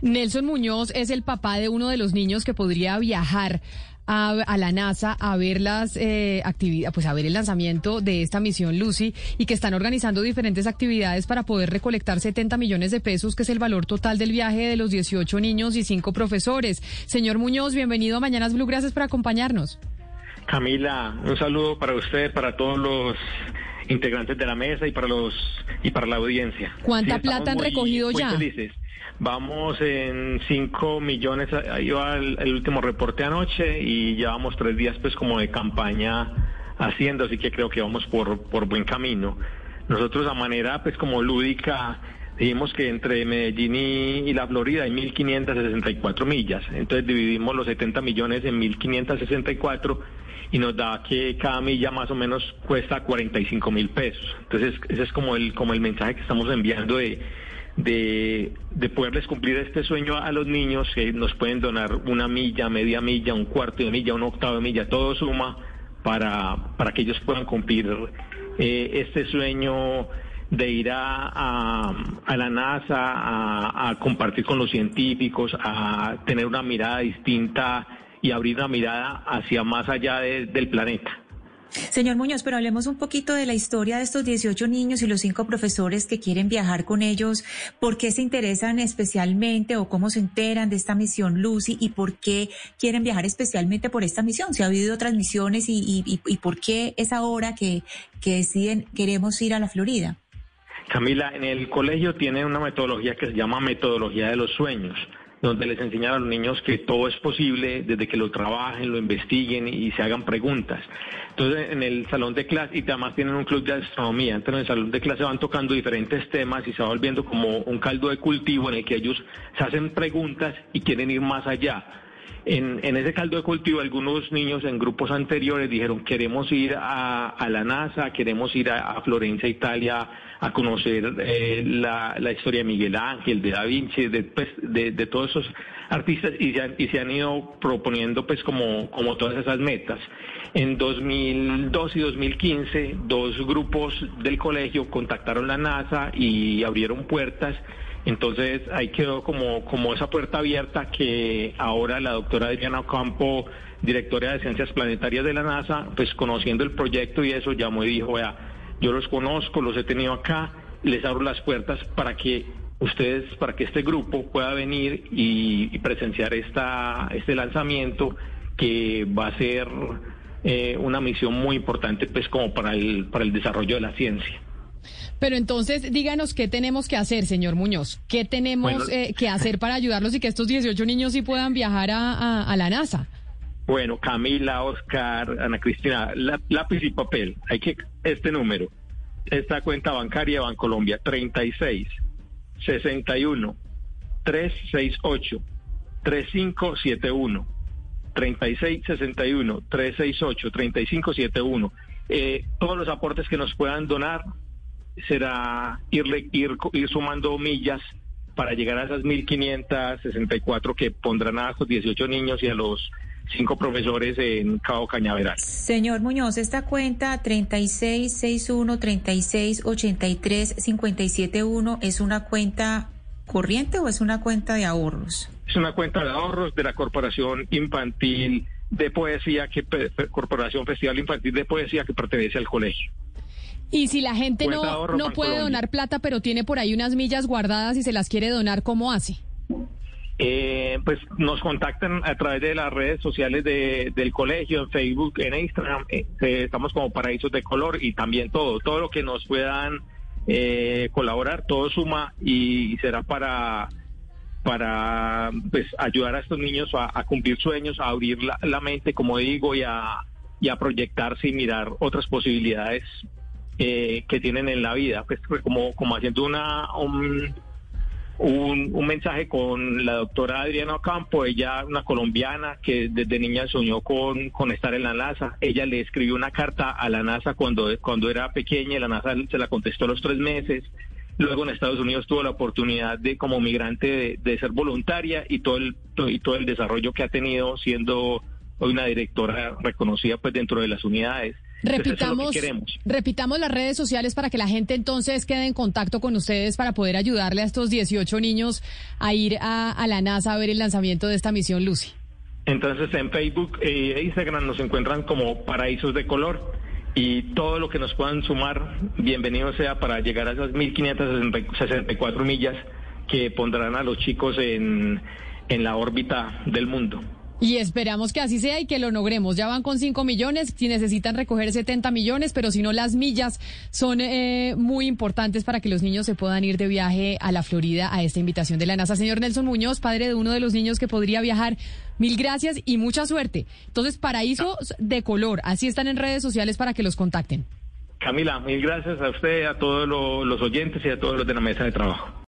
Nelson Muñoz es el papá de uno de los niños que podría viajar a, la NASA a ver las eh, pues a ver el lanzamiento de esta misión Lucy y que están organizando diferentes actividades para poder recolectar 70 millones de pesos, que es el valor total del viaje de los 18 niños y 5 profesores. Señor Muñoz, bienvenido a Mañanas Blue, gracias por acompañarnos. Camila, un saludo para usted, para todos los integrantes de la mesa y para los y para la audiencia. ¿Cuánta plata han recogido ya? Vamos en 5 millones, ahí va el, último reporte anoche y llevamos tres días pues como de campaña haciendo, así que creo que vamos por, por buen camino. Nosotros a manera pues como lúdica dijimos que entre Medellín y, la Florida hay 1.564 millas, entonces dividimos los 70 millones en 1.564 y nos da que cada milla más o menos cuesta 45 mil pesos. Entonces ese es como el, como el mensaje que estamos enviando de de, de, poderles cumplir este sueño a los niños que nos pueden donar una milla, media milla, un cuarto de milla, un octavo de milla, todo suma para, para que ellos puedan cumplir eh, este sueño de ir a, a, la NASA, a, compartir con los científicos, a tener una mirada distinta y abrir una mirada hacia más allá del planeta. Señor Muñoz, pero hablemos un poquito de la historia de estos 18 niños y los cinco profesores que quieren viajar con ellos. ¿Por qué se interesan especialmente o cómo se enteran de esta misión Lucy y por qué quieren viajar especialmente por esta misión? ¿Se ha habido otras misiones y, y, por qué es ahora que, que deciden queremos ir a la Florida? Camila, en el colegio tiene una metodología que se llama metodología de los sueños donde les enseñan a los niños que todo es posible desde que lo trabajen, lo investiguen y se hagan preguntas. Entonces, en el salón de clase, y además tienen un club de astronomía, entonces en el salón de clase van tocando diferentes temas y se va volviendo como un caldo de cultivo en el que ellos se hacen preguntas y quieren ir más allá. En, ese caldo de cultivo, algunos niños en grupos anteriores dijeron, queremos ir a, la NASA, queremos ir a, Florencia, Italia, a conocer eh, la, historia de Miguel Ángel, de Da Vinci, de, pues, todos esos artistas, y se, han, y se han ido proponiendo pues como, como todas esas metas. En 2002 y 2015, dos grupos del colegio contactaron la NASA y abrieron puertas. Entonces ahí quedó como, como esa puerta abierta que ahora la doctora Adriana Ocampo, directora de Ciencias Planetarias de la NASA, pues conociendo el proyecto y eso, llamó y dijo, vea, yo los conozco, los he tenido acá, les abro las puertas para que ustedes, para que este grupo pueda venir y, presenciar esta, este lanzamiento que va a ser eh, una misión muy importante pues como para el, para el desarrollo de la ciencia. Pero entonces, díganos qué tenemos que hacer, señor Muñoz. ¿Qué tenemos eh, que hacer para ayudarlos y que estos 18 niños sí puedan viajar a, la NASA? Bueno, Camila, Oscar, Ana Cristina, lápiz y papel. Hay que, este número, esta cuenta bancaria Bancolombia, 36 61 368 3571 3661 368 3571. Eh, todos los aportes que nos puedan donar será ir, ir, ir sumando millas para llegar a esas 1.564 que pondrán a esos 18 niños y a los cinco profesores en Cabo Cañaveral. Señor Muñoz, esta cuenta 3661 3683 571 es una cuenta corriente o es una cuenta de ahorros? Es una cuenta de ahorros de la Corporación Infantil de Poesía, que Corporación Festival Infantil de Poesía que pertenece al colegio. Y si la gente no, no puede donar plata, pero tiene por ahí unas millas guardadas y se las quiere donar, ¿cómo hace? Eh, pues nos contactan a través de las redes sociales del colegio, en Facebook, en Instagram. Eh, estamos como Paraísos de Color y también todo, todo lo que nos puedan eh, colaborar, todo suma y será para para pues, ayudar a estos niños a, cumplir sueños, a abrir la, mente, como digo, y a, y a proyectarse y mirar otras posibilidades eh, que tienen en la vida, pues como, como haciendo una un, un, mensaje con la doctora Adriana Ocampo, ella una colombiana que desde niña soñó con, con estar en la NASA, ella le escribió una carta a la NASA cuando, cuando era pequeña y la NASA se la contestó a los tres meses, Luego en Estados Unidos tuvo la oportunidad de como migrante de, ser voluntaria y todo el y todo el desarrollo que ha tenido siendo hoy una directora reconocida pues dentro de las unidades. Repitamos, repitamos las redes sociales para que la gente entonces quede en contacto con ustedes para poder ayudarle a estos 18 niños a ir a, la NASA a ver el lanzamiento de esta misión Lucy. Entonces en Facebook e Instagram nos encuentran como Paraísos de Color y todo lo que nos puedan sumar, bienvenido sea para llegar a esas 1.564 millas que pondrán a los chicos en, en la órbita del mundo. Y esperamos que así sea y que lo logremos. Ya van con 5 millones, si necesitan recoger 70 millones, pero si no, las millas son eh, muy importantes para que los niños se puedan ir de viaje a la Florida a esta invitación de la NASA. Señor Nelson Muñoz, padre de uno de los niños que podría viajar, mil gracias y mucha suerte. Entonces, paraísos de color, así están en redes sociales para que los contacten. Camila, mil gracias a usted, a todos los oyentes y a todos los de la mesa de trabajo.